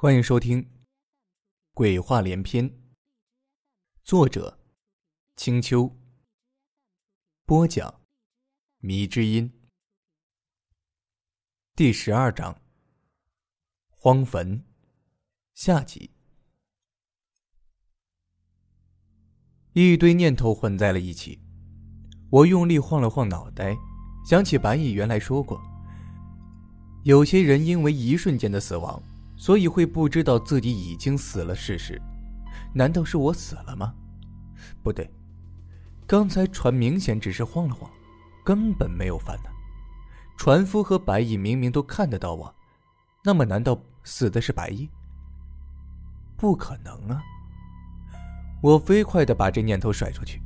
欢迎收听《鬼话连篇》，作者：青秋，播讲：迷之音。第十二章：荒坟下集。一堆念头混在了一起，我用力晃了晃脑袋，想起白蚁原来说过，有些人因为一瞬间的死亡。所以会不知道自己已经死了事实，难道是我死了吗？不对，刚才船明显只是晃了晃，根本没有翻呢。船夫和白毅明明都看得到我，那么难道死的是白毅？不可能啊！我飞快的把这念头甩出去。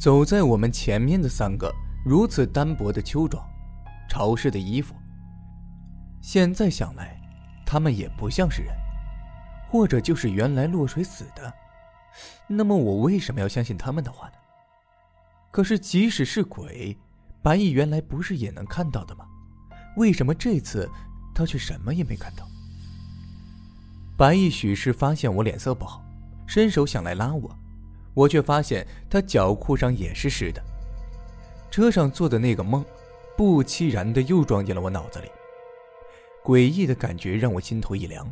走在我们前面的三个如此单薄的秋装，潮湿的衣服，现在想来。他们也不像是人，或者就是原来落水死的。那么我为什么要相信他们的话呢？可是即使是鬼，白毅原来不是也能看到的吗？为什么这次他却什么也没看到？白毅许是发现我脸色不好，伸手想来拉我，我却发现他脚裤上也是湿的。车上做的那个梦，不期然的又撞进了我脑子里。诡异的感觉让我心头一凉，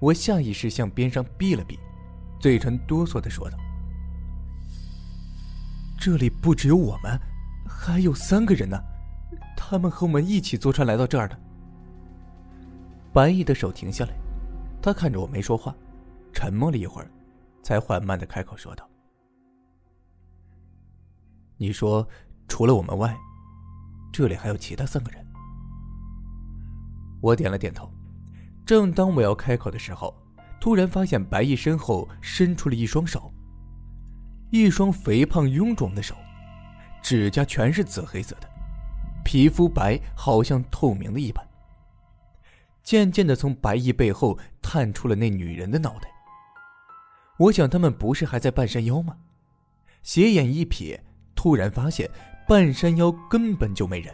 我下意识向边上避了避，嘴唇哆嗦的说道：“这里不只有我们，还有三个人呢，他们和我们一起坐船来到这儿的。”白毅的手停下来，他看着我没说话，沉默了一会儿，才缓慢的开口说道：“你说，除了我们外，这里还有其他三个人？”我点了点头，正当我要开口的时候，突然发现白毅身后伸出了一双手，一双肥胖臃肿的手，指甲全是紫黑色的，皮肤白，好像透明的一般。渐渐的从白毅背后探出了那女人的脑袋。我想他们不是还在半山腰吗？斜眼一瞥，突然发现半山腰根本就没人。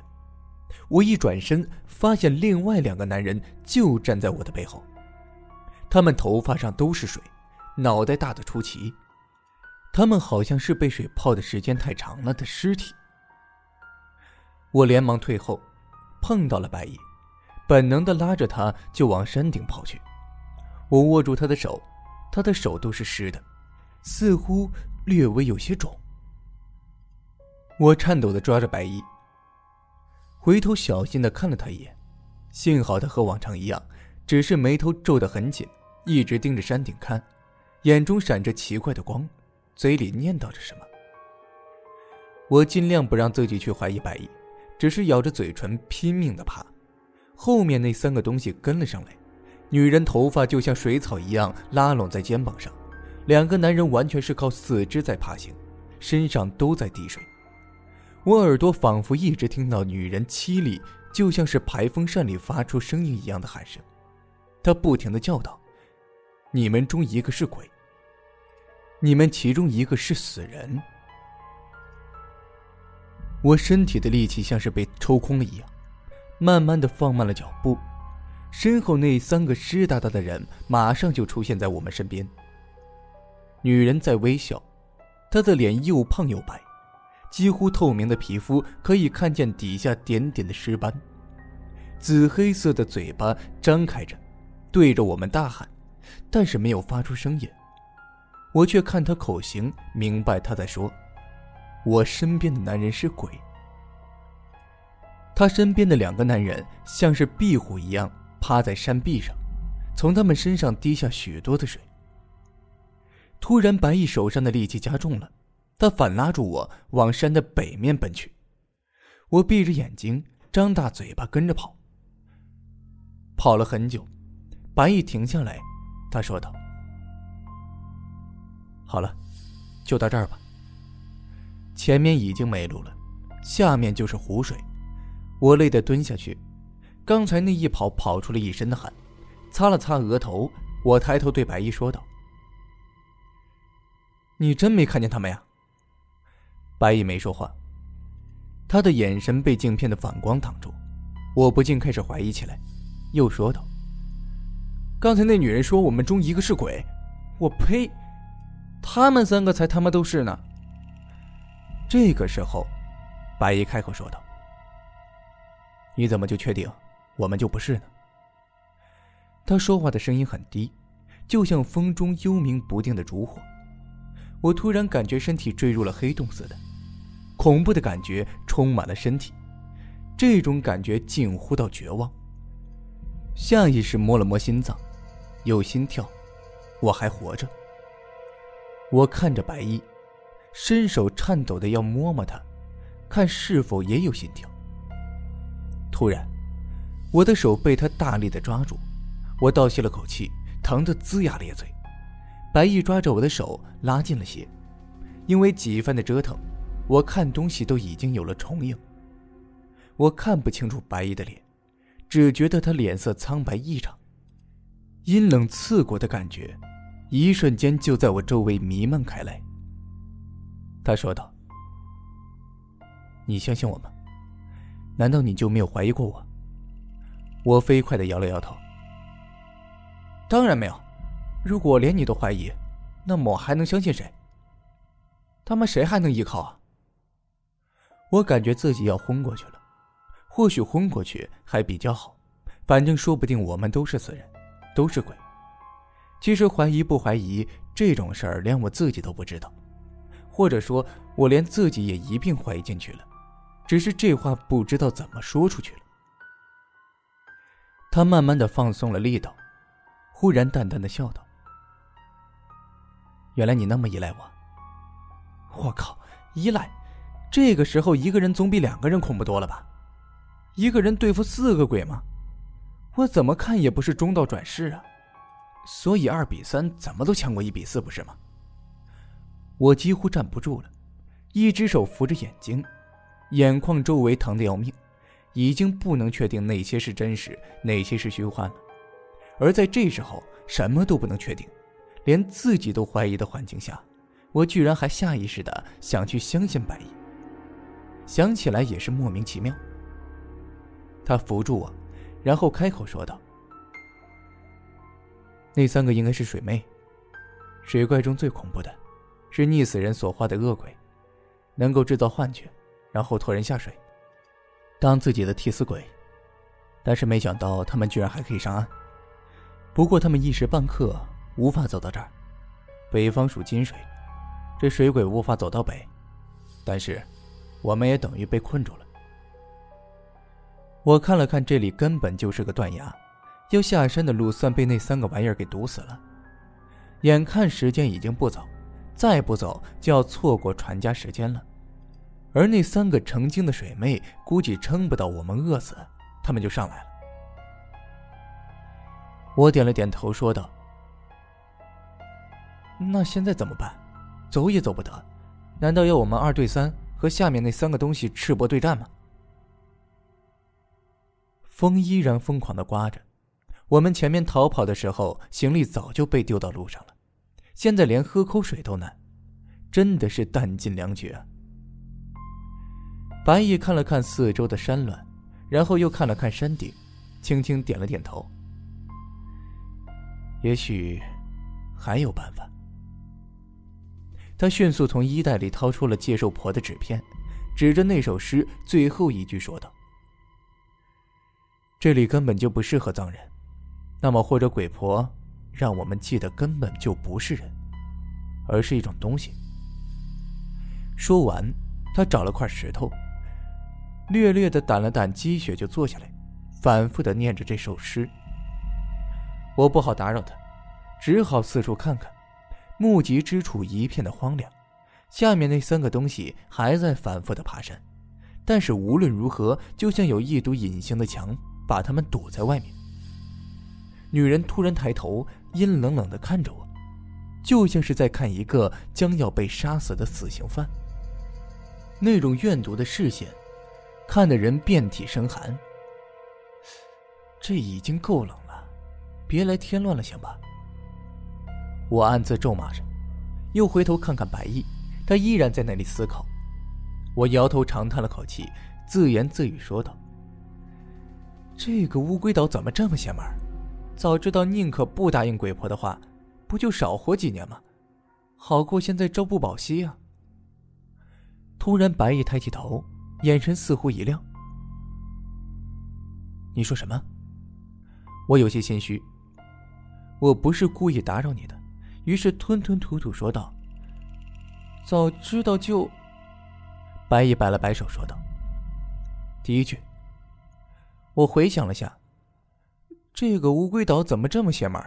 我一转身，发现另外两个男人就站在我的背后。他们头发上都是水，脑袋大的出奇。他们好像是被水泡的时间太长了的尸体。我连忙退后，碰到了白衣，本能的拉着他就往山顶跑去。我握住他的手，他的手都是湿的，似乎略微有些肿。我颤抖的抓着白衣。回头小心的看了他一眼，幸好他和往常一样，只是眉头皱得很紧，一直盯着山顶看，眼中闪着奇怪的光，嘴里念叨着什么。我尽量不让自己去怀疑白毅，只是咬着嘴唇拼命的爬。后面那三个东西跟了上来，女人头发就像水草一样拉拢在肩膀上，两个男人完全是靠四肢在爬行，身上都在滴水。我耳朵仿佛一直听到女人凄厉，就像是排风扇里发出声音一样的喊声。她不停的叫道：“你们中一个是鬼，你们其中一个是死人。”我身体的力气像是被抽空了一样，慢慢的放慢了脚步。身后那三个湿哒哒的人马上就出现在我们身边。女人在微笑，她的脸又胖又白。几乎透明的皮肤可以看见底下点点的尸斑，紫黑色的嘴巴张开着，对着我们大喊，但是没有发出声音。我却看他口型，明白他在说：“我身边的男人是鬼。”他身边的两个男人像是壁虎一样趴在山壁上，从他们身上滴下许多的水。突然，白毅手上的力气加重了。他反拉住我，往山的北面奔去。我闭着眼睛，张大嘴巴跟着跑。跑了很久，白毅停下来，他说道：“好了，就到这儿吧。前面已经没路了，下面就是湖水。”我累得蹲下去。刚才那一跑，跑出了一身的汗，擦了擦额头。我抬头对白毅说道：“你真没看见他们呀？”白毅没说话，他的眼神被镜片的反光挡住，我不禁开始怀疑起来，又说道：“刚才那女人说我们中一个是鬼，我呸！他们三个才他妈都是呢。这个时候，白衣开口说道：“你怎么就确定我们就不是呢？”他说话的声音很低，就像风中幽冥不定的烛火。我突然感觉身体坠入了黑洞似的，恐怖的感觉充满了身体，这种感觉近乎到绝望。下意识摸了摸心脏，有心跳，我还活着。我看着白衣，伸手颤抖的要摸摸他，看是否也有心跳。突然，我的手被他大力的抓住，我倒吸了口气，疼得龇牙咧嘴。白毅抓着我的手拉近了些，因为几番的折腾，我看东西都已经有了重影。我看不清楚白毅的脸，只觉得他脸色苍白异常，阴冷刺骨的感觉，一瞬间就在我周围弥漫开来。他说道：“你相信我吗？难道你就没有怀疑过我？”我飞快的摇了摇头：“当然没有。”如果连你都怀疑，那么我还能相信谁？他妈谁还能依靠啊？我感觉自己要昏过去了，或许昏过去还比较好，反正说不定我们都是死人，都是鬼。其实怀疑不怀疑这种事儿，连我自己都不知道，或者说，我连自己也一并怀疑进去了，只是这话不知道怎么说出去了。他慢慢的放松了力道，忽然淡淡的笑道。原来你那么依赖我。我靠，依赖！这个时候一个人总比两个人恐怖多了吧？一个人对付四个鬼吗？我怎么看也不是中道转世啊！所以二比三怎么都强过一比四，不是吗？我几乎站不住了，一只手扶着眼睛，眼眶周围疼得要命，已经不能确定哪些是真实，哪些是虚幻了。而在这时候，什么都不能确定。连自己都怀疑的环境下，我居然还下意识的想去相信白衣。想起来也是莫名其妙。他扶住我，然后开口说道：“那三个应该是水魅，水怪中最恐怖的，是溺死人所化的恶鬼，能够制造幻觉，然后拖人下水，当自己的替死鬼。但是没想到他们居然还可以上岸。不过他们一时半刻……”无法走到这儿，北方属金水，这水鬼无法走到北，但是我们也等于被困住了。我看了看这里，根本就是个断崖，要下山的路算被那三个玩意儿给堵死了。眼看时间已经不早，再不走就要错过传家时间了。而那三个成精的水妹估计撑不到我们饿死，他们就上来了。我点了点头，说道。那现在怎么办？走也走不得，难道要我们二对三和下面那三个东西赤膊对战吗？风依然疯狂的刮着，我们前面逃跑的时候，行李早就被丢到路上了，现在连喝口水都难，真的是弹尽粮绝啊。白毅看了看四周的山峦，然后又看了看山顶，轻轻点了点头。也许还有办法。他迅速从衣袋里掏出了介寿婆的纸片，指着那首诗最后一句说道：“这里根本就不适合葬人，那么或者鬼婆让我们记得根本就不是人，而是一种东西。”说完，他找了块石头，略略的掸了掸积雪，就坐下来，反复的念着这首诗。我不好打扰他，只好四处看看。目及之处一片的荒凉，下面那三个东西还在反复的爬山，但是无论如何，就像有一堵隐形的墙把他们堵在外面。女人突然抬头，阴冷冷的看着我，就像是在看一个将要被杀死的死刑犯。那种怨毒的视线，看得人遍体生寒。这已经够冷了，别来添乱了，行吧？我暗自咒骂着，又回头看看白毅，他依然在那里思考。我摇头长叹了口气，自言自语说道：“这个乌龟岛怎么这么邪门？早知道宁可不答应鬼婆的话，不就少活几年吗？好过现在朝不保夕啊！突然，白毅抬起头，眼神似乎一亮。你说什么？我有些心虚。我不是故意打扰你的，于是吞吞吐吐说道：“早知道就……”白毅摆了摆手说道：“第一句。”我回想了下，这个乌龟岛怎么这么邪门？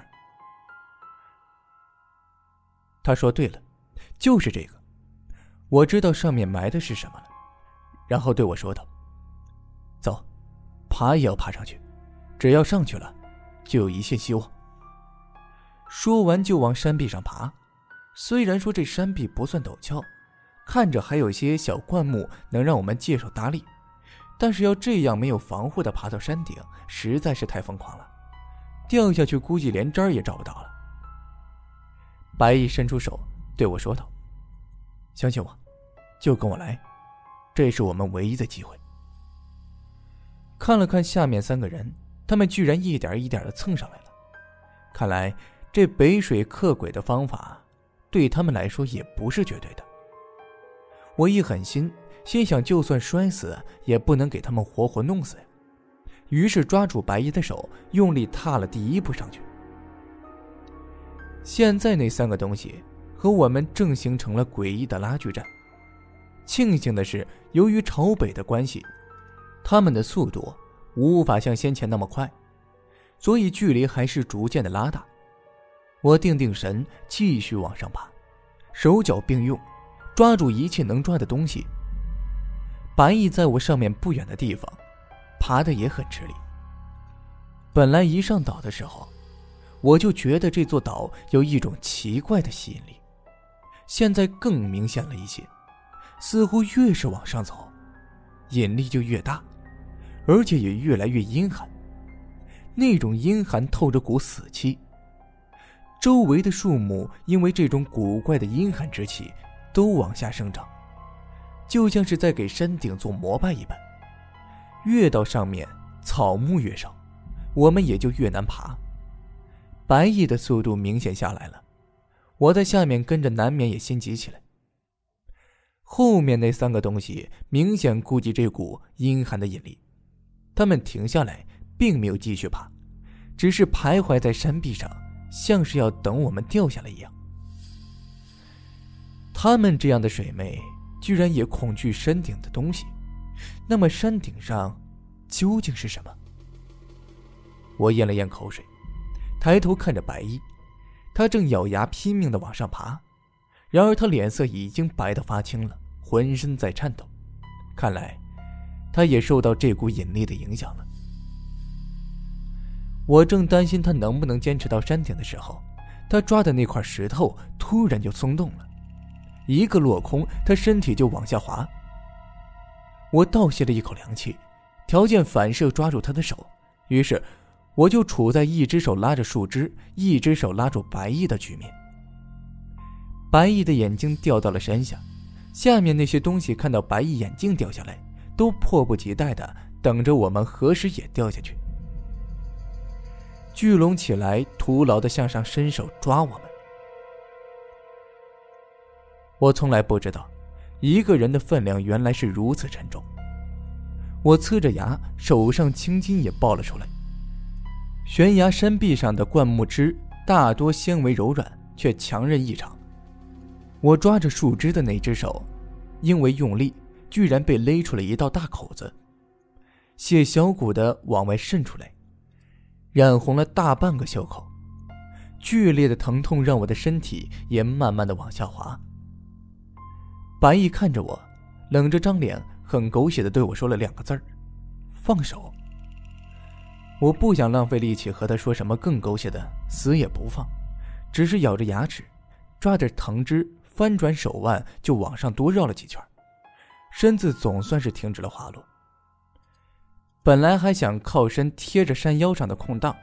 他说：“对了，就是这个，我知道上面埋的是什么了。”然后对我说道：“走，爬也要爬上去，只要上去了，就有一线希望。”说完就往山壁上爬。虽然说这山壁不算陡峭，看着还有些小灌木能让我们借手搭力。但是要这样没有防护的爬到山顶，实在是太疯狂了，掉下去估计连渣也找不到了。白毅伸出手对我说道：“相信我，就跟我来，这是我们唯一的机会。”看了看下面三个人，他们居然一点一点的蹭上来了，看来这北水克鬼的方法，对他们来说也不是绝对的。我一狠心。心想，就算摔死，也不能给他们活活弄死呀。于是抓住白衣的手，用力踏了第一步上去。现在那三个东西和我们正形成了诡异的拉锯战。庆幸的是，由于朝北的关系，他们的速度无法像先前那么快，所以距离还是逐渐的拉大。我定定神，继续往上爬，手脚并用，抓住一切能抓的东西。白毅在我上面不远的地方，爬的也很吃力。本来一上岛的时候，我就觉得这座岛有一种奇怪的吸引力，现在更明显了一些，似乎越是往上走，引力就越大，而且也越来越阴寒。那种阴寒透着股死气，周围的树木因为这种古怪的阴寒之气，都往下生长。就像是在给山顶做膜拜一般，越到上面草木越少，我们也就越难爬。白毅的速度明显下来了，我在下面跟着难免也心急起来。后面那三个东西明显顾及这股阴寒的引力，他们停下来，并没有继续爬，只是徘徊在山壁上，像是要等我们掉下来一样。他们这样的水妹。居然也恐惧山顶的东西，那么山顶上究竟是什么？我咽了咽口水，抬头看着白衣，他正咬牙拼命的往上爬，然而他脸色已经白得发青了，浑身在颤抖，看来他也受到这股引力的影响了。我正担心他能不能坚持到山顶的时候，他抓的那块石头突然就松动了。一个落空，他身体就往下滑。我倒吸了一口凉气，条件反射抓住他的手，于是我就处在一只手拉着树枝，一只手拉住白毅的局面。白毅的眼睛掉到了山下，下面那些东西看到白毅眼镜掉下来，都迫不及待的等着我们何时也掉下去，聚拢起来，徒劳的向上伸手抓我们。我从来不知道，一个人的分量原来是如此沉重。我呲着牙，手上青筋也爆了出来。悬崖山壁上的灌木枝大多纤维柔软，却强韧异常。我抓着树枝的那只手，因为用力，居然被勒出了一道大口子，血小股的往外渗出来，染红了大半个袖口。剧烈的疼痛让我的身体也慢慢的往下滑。白毅看着我，冷着张脸，很狗血的对我说了两个字儿：“放手。”我不想浪费力气和他说什么更狗血的，死也不放，只是咬着牙齿，抓着藤枝，翻转手腕就往上多绕了几圈，身子总算是停止了滑落。本来还想靠身贴着山腰上的空档，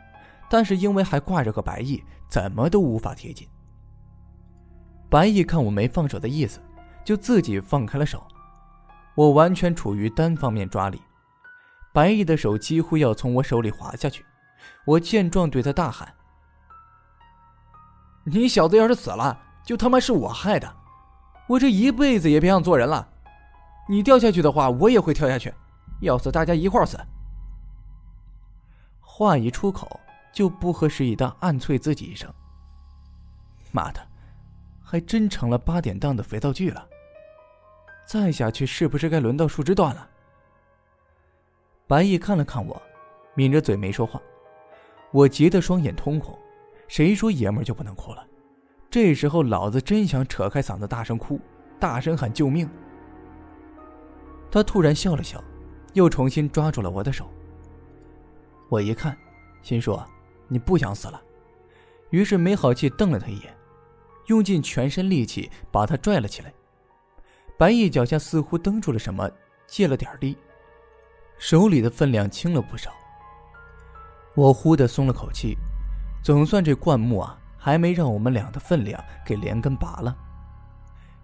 但是因为还挂着个白毅，怎么都无法贴近。白毅看我没放手的意思。就自己放开了手，我完全处于单方面抓力，白毅的手几乎要从我手里滑下去，我见状对他大喊：“你小子要是死了，就他妈是我害的！我这一辈子也别想做人了。你掉下去的话，我也会跳下去，要死大家一块死。”话一出口，就不合时宜的暗啐自己一声：“妈的，还真成了八点档的肥皂剧了。再下去是不是该轮到树枝断了？”白毅看了看我，抿着嘴没说话。我急得双眼通红。谁说爷们就不能哭了？这时候老子真想扯开嗓子大声哭，大声喊救命。他突然笑了笑，又重新抓住了我的手。我一看，心说：“你不想死了？”于是没好气瞪了他一眼，用尽全身力气把他拽了起来。白毅脚下似乎蹬住了什么，借了点力。手里的分量轻了不少，我忽的松了口气，总算这灌木啊还没让我们俩的分量给连根拔了。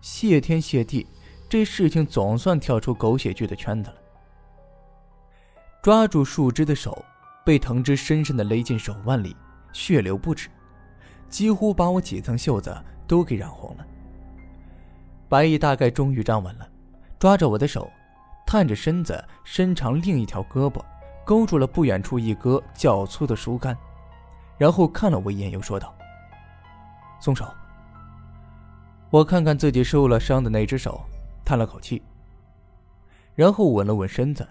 谢天谢地，这事情总算跳出狗血剧的圈子了。抓住树枝的手被藤枝深深的勒进手腕里，血流不止，几乎把我几层袖子都给染红了。白毅大概终于站稳了，抓着我的手。探着身子，伸长另一条胳膊，勾住了不远处一棵较粗的树干，然后看了我一眼，又说道：“松手。”我看看自己受了伤的那只手，叹了口气，然后稳了稳身子，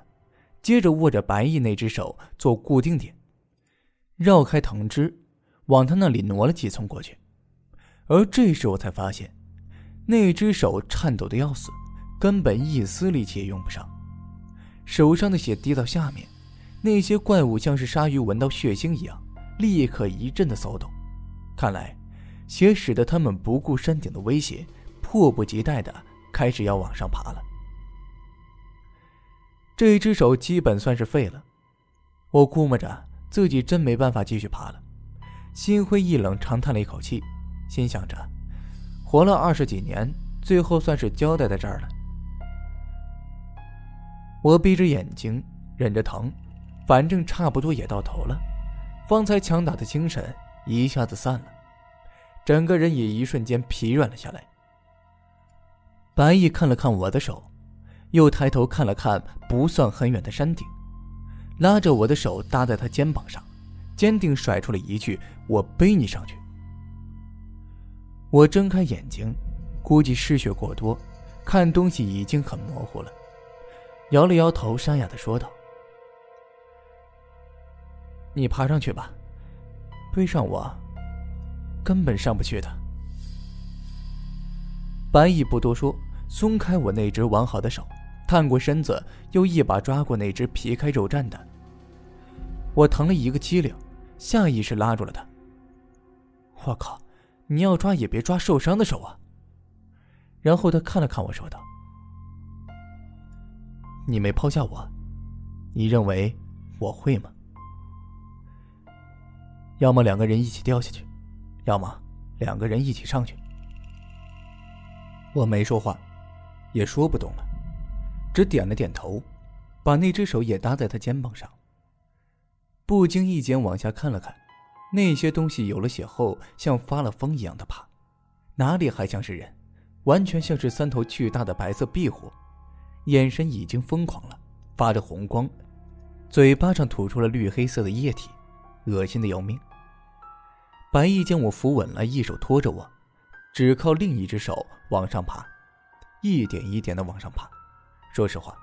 接着握着白毅那只手做固定点，绕开藤枝，往他那里挪了几寸过去。而这时我才发现，那只手颤抖的要死。根本一丝力气也用不上，手上的血滴到下面，那些怪物像是鲨鱼闻到血腥一样，立刻一阵的骚动。看来，血使得他们不顾山顶的威胁，迫不及待的开始要往上爬了。这一只手基本算是废了，我估摸着自己真没办法继续爬了，心灰意冷，长叹了一口气，心想着，活了二十几年，最后算是交代在这儿了。我闭着眼睛，忍着疼，反正差不多也到头了。方才强打的精神一下子散了，整个人也一瞬间疲软了下来。白毅看了看我的手，又抬头看了看不算很远的山顶，拉着我的手搭在他肩膀上，坚定甩出了一句：“我背你上去。”我睁开眼睛，估计失血过多，看东西已经很模糊了。摇了摇头，沙哑的说道：“你爬上去吧，背上我，根本上不去的。”白毅不多说，松开我那只完好的手，探过身子，又一把抓过那只皮开肉绽的。我疼了一个激灵，下意识拉住了他。我靠，你要抓也别抓受伤的手啊！然后他看了看我说道。你没抛下我，你认为我会吗？要么两个人一起掉下去，要么两个人一起上去。我没说话，也说不动了，只点了点头，把那只手也搭在他肩膀上。不经意间往下看了看，那些东西有了血后，像发了疯一样的爬，哪里还像是人，完全像是三头巨大的白色壁虎。眼神已经疯狂了，发着红光，嘴巴上吐出了绿黑色的液体，恶心的要命。白毅将我扶稳了，一手托着我，只靠另一只手往上爬，一点一点的往上爬。说实话，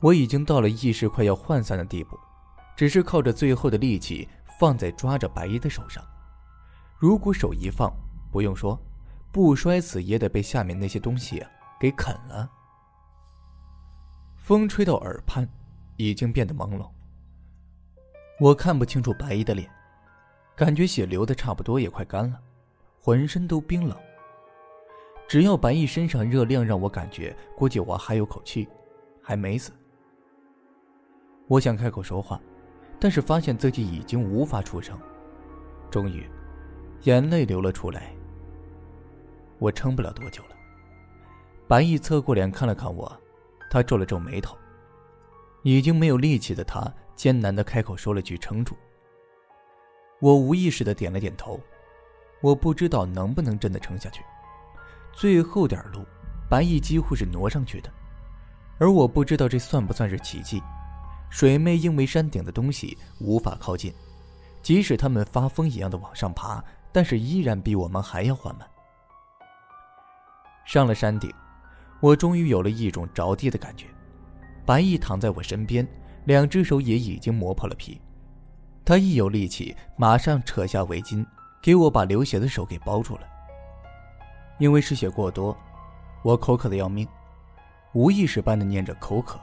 我已经到了意识快要涣散的地步，只是靠着最后的力气放在抓着白衣的手上。如果手一放，不用说，不摔死也得被下面那些东西给啃了。风吹到耳畔，已经变得朦胧。我看不清楚白衣的脸，感觉血流的差不多，也快干了，浑身都冰冷。只要白毅身上热量让我感觉，估计我还有口气，还没死。我想开口说话，但是发现自己已经无法出声。终于，眼泪流了出来。我撑不了多久了。白毅侧过脸看了看我。他皱了皱眉头，已经没有力气的他艰难的开口说了句：“撑住。”我无意识的点了点头。我不知道能不能真的撑下去。最后点路，白毅几乎是挪上去的，而我不知道这算不算是奇迹。水妹因为山顶的东西无法靠近，即使他们发疯一样的往上爬，但是依然比我们还要缓慢。上了山顶，我终于有了一种着地的感觉。白毅躺在我身边，两只手也已经磨破了皮。他一有力气，马上扯下围巾，给我把流血的手给包住了。因为失血过多，我口渴的要命，无意识般的念着口渴。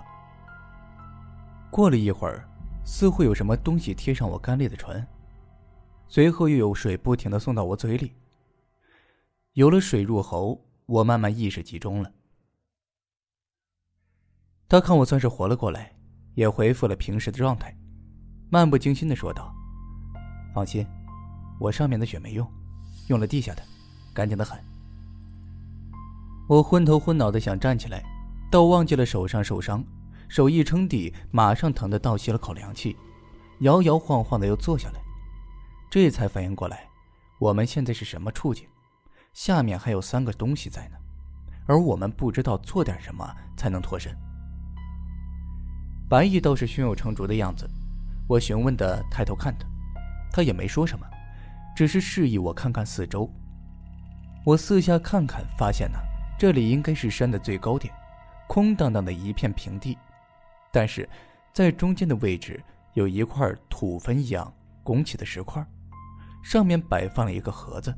过了一会儿，似乎有什么东西贴上我干裂的唇，随后又有水不停的送到我嘴里。有了水入喉，我慢慢意识集中了。他看我算是活了过来，也恢复了平时的状态，漫不经心的说道：“放心，我上面的血没用，用了地下的，干净的很。”我昏头昏脑的想站起来，倒忘记了手上受伤，手一撑地，马上疼得倒吸了口凉气，摇摇晃晃的又坐下来，这才反应过来，我们现在是什么处境？下面还有三个东西在呢，而我们不知道做点什么才能脱身。白毅倒是胸有成竹的样子，我询问的抬头看他，他也没说什么，只是示意我看看四周。我四下看看，发现呢。这里应该是山的最高点，空荡荡的一片平地，但是，在中间的位置有一块土坟一样拱起的石块，上面摆放了一个盒子，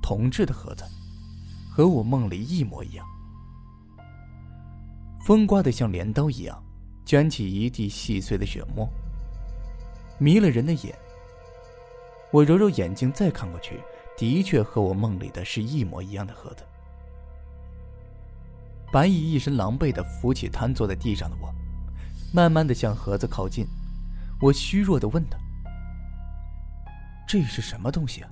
铜制的盒子，和我梦里一模一样。风刮得像镰刀一样，卷起一地细碎的血沫，迷了人的眼。我揉揉眼睛，再看过去，的确和我梦里的是一模一样的盒子。白毅一身狼狈的扶起瘫坐在地上的我，慢慢的向盒子靠近。我虚弱的问他：“这是什么东西啊？”“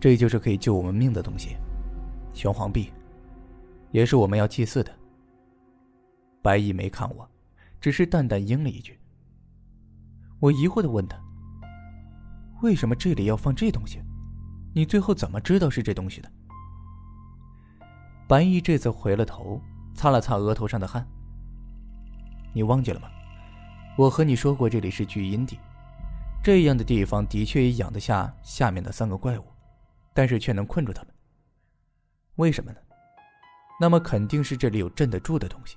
这就是可以救我们命的东西，玄黄币，也是我们要祭祀的。”白毅没看我，只是淡淡应了一句。我疑惑的问他：“为什么这里要放这东西？你最后怎么知道是这东西的？”白毅这次回了头，擦了擦额头上的汗。你忘记了吗？我和你说过，这里是聚阴地，这样的地方的确也养得下下面的三个怪物，但是却能困住他们。为什么呢？那么肯定是这里有镇得住的东西。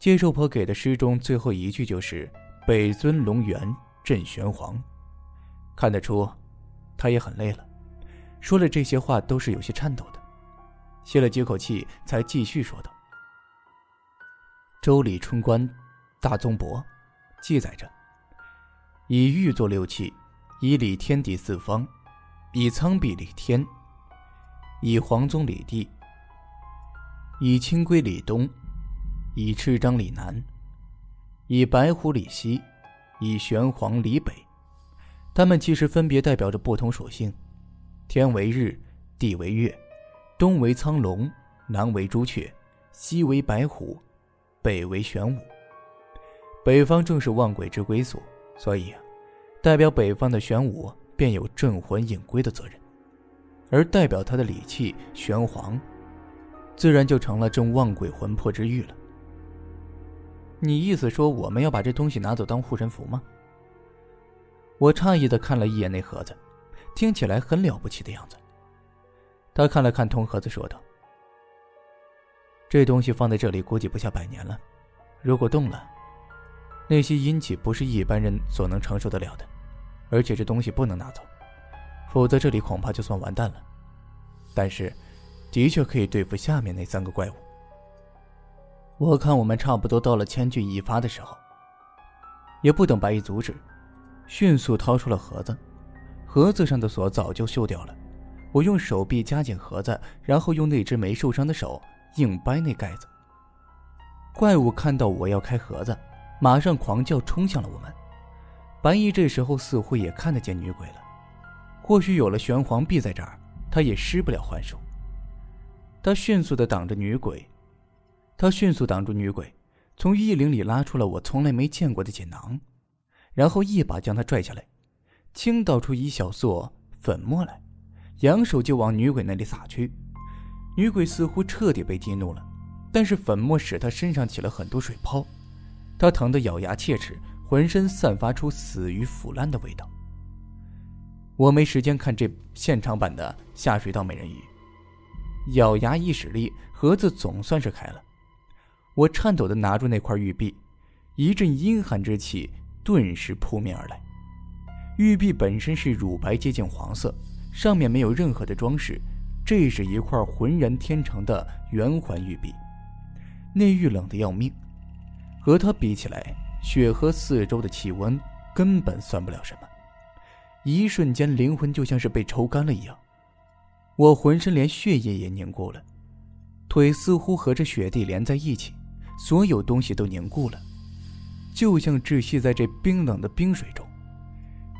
接受婆给的诗中最后一句就是“北尊龙源镇玄黄”，看得出，他也很累了，说了这些话都是有些颤抖的。吸了几口气，才继续说道：“周礼春官大宗伯记载着：以玉作六器，以理天地四方，以苍璧理天，以黄宗理地，以青龟理东，以赤章理南，以白虎理西，以玄黄理北。它们其实分别代表着不同属性：天为日，地为月。”东为苍龙，南为朱雀，西为白虎，北为玄武。北方正是万鬼之归所，所以啊，代表北方的玄武便有镇魂引归的责任，而代表他的礼器玄黄，自然就成了镇万鬼魂魄之玉了。你意思说我们要把这东西拿走当护身符吗？我诧异的看了一眼那盒子，听起来很了不起的样子。他看了看铜盒子，说道：“这东西放在这里，估计不下百年了。如果动了，那些阴气不是一般人所能承受得了的。而且这东西不能拿走，否则这里恐怕就算完蛋了。但是，的确可以对付下面那三个怪物。我看我们差不多到了千钧一发的时候。”也不等白衣阻止，迅速掏出了盒子，盒子上的锁早就锈掉了。我用手臂夹紧盒子，然后用那只没受伤的手硬掰那盖子。怪物看到我要开盒子，马上狂叫，冲向了我们。白衣这时候似乎也看得见女鬼了，或许有了玄黄币在这儿，他也施不了幻术。他迅速的挡着女鬼，他迅速挡住女鬼，从衣领里拉出了我从来没见过的锦囊，然后一把将她拽下来，倾倒出一小撮粉末来，扬手就往女鬼那里撒去。女鬼似乎彻底被激怒了，但是粉末使她身上起了很多水泡，她疼得咬牙切齿，浑身散发出死鱼腐烂的味道。我没时间看这现场版的下水道美人鱼，咬牙一使力，盒子总算是开了。我颤抖的拿住那块玉璧，一阵阴寒之气顿时扑面而来。玉璧本身是乳白接近黄色，上面没有任何的装饰，这是一块浑然天成的圆环玉璧，内玉冷的要命，和它比起来，雪河四周的气温根本算不了什么。一瞬间，灵魂就像是被抽干了一样，我浑身连血液也凝固了，腿似乎和这雪地连在一起，所有东西都凝固了，就像窒息在这冰冷的冰水中。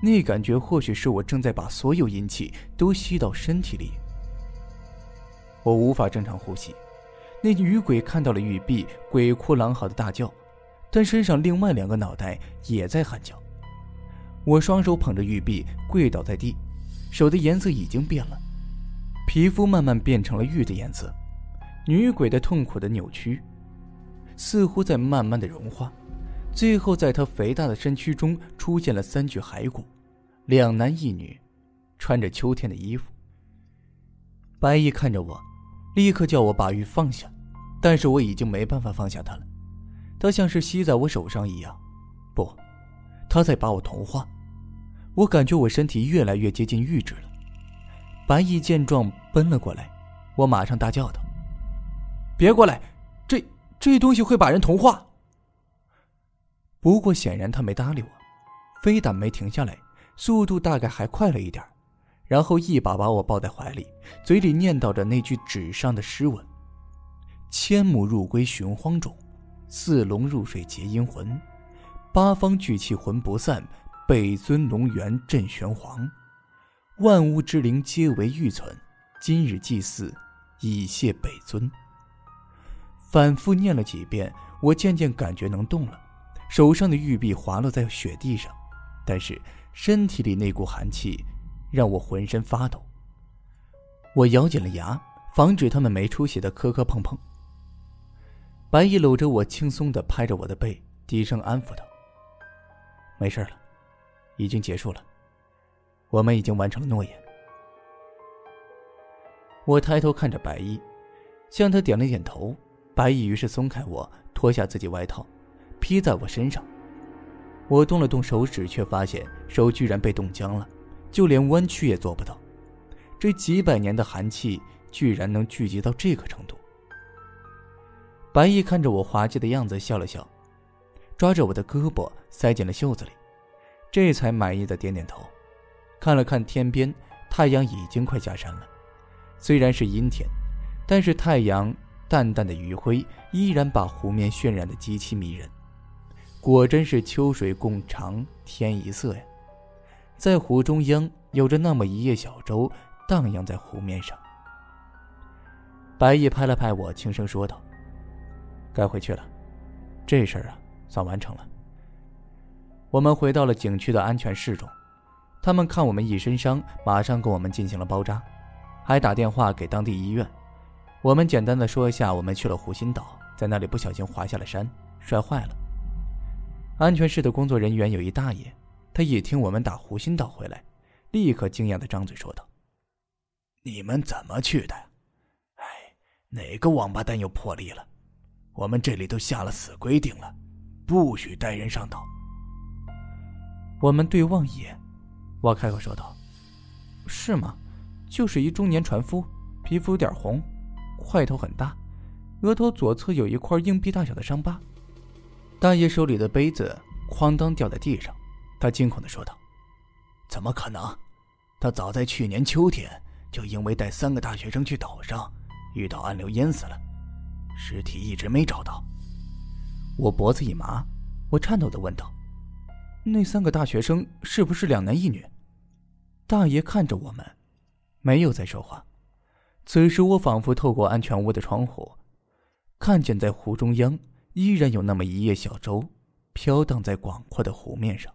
那感觉或许是我正在把所有阴气都吸到身体里。我无法正常呼吸。那女鬼看到了玉璧，鬼哭狼嚎的大叫，但身上另外两个脑袋也在喊叫。我双手捧着玉璧，跪倒在地，手的颜色已经变了，皮肤慢慢变成了玉的颜色。女鬼的痛苦的扭曲，似乎在慢慢的融化，最后在她肥大的身躯中出现了三具骸骨，两男一女，穿着秋天的衣服。白衣看着我，立刻叫我把玉放下，但是我已经没办法放下她了，她像是吸在我手上一样，不。他在把我同化，我感觉我身体越来越接近玉质了。白毅见状奔了过来，我马上大叫道：“别过来，这这东西会把人同化。”不过显然他没搭理我，非但没停下来，速度大概还快了一点然后一把把我抱在怀里，嘴里念叨着那句纸上的诗文：“千亩入归寻荒冢，四龙入水结阴魂。”八方聚气魂不散，北尊龙元镇玄黄，万物之灵皆为玉存。今日祭祀，以谢北尊。反复念了几遍，我渐渐感觉能动了，手上的玉璧滑落在雪地上，但是身体里那股寒气让我浑身发抖。我咬紧了牙，防止他们没出息的磕磕碰碰。白衣搂着我，轻松的拍着我的背，低声安抚道。没事了，已经结束了。我们已经完成了诺言。我抬头看着白衣，向他点了点头。白衣于是松开我，脱下自己外套，披在我身上。我动了动手指，却发现手居然被冻僵了，就连弯曲也做不到。这几百年的寒气居然能聚集到这个程度。白毅看着我滑稽的样子，笑了笑。抓着我的胳膊塞进了袖子里，这才满意的点点头，看了看天边，太阳已经快下山了。虽然是阴天，但是太阳淡淡的余晖依然把湖面渲染的极其迷人。果真是秋水共长天一色呀！在湖中央有着那么一叶小舟荡漾在湖面上。白毅拍了拍我，轻声说道：“该回去了，这事儿啊。”算完成了。我们回到了景区的安全室中，他们看我们一身伤，马上给我们进行了包扎，还打电话给当地医院。我们简单的说一下，我们去了湖心岛，在那里不小心滑下了山，摔坏了。安全室的工作人员有一大爷，他一听我们打湖心岛回来，立刻惊讶的张嘴说道：“你们怎么去的？哎，哪个王八蛋又破例了？我们这里都下了死规定了。”不许带人上岛。我们对望一眼，我开口说道：“是吗？就是一中年船夫，皮肤有点红，块头很大，额头左侧有一块硬币大小的伤疤。”大爷手里的杯子哐当掉在地上，他惊恐的说道：“怎么可能？他早在去年秋天就因为带三个大学生去岛上，遇到暗流淹死了，尸体一直没找到。”我脖子一麻，我颤抖的问道：“那三个大学生是不是两男一女？”大爷看着我们，没有再说话。此时，我仿佛透过安全屋的窗户，看见在湖中央依然有那么一叶小舟，飘荡在广阔的湖面上。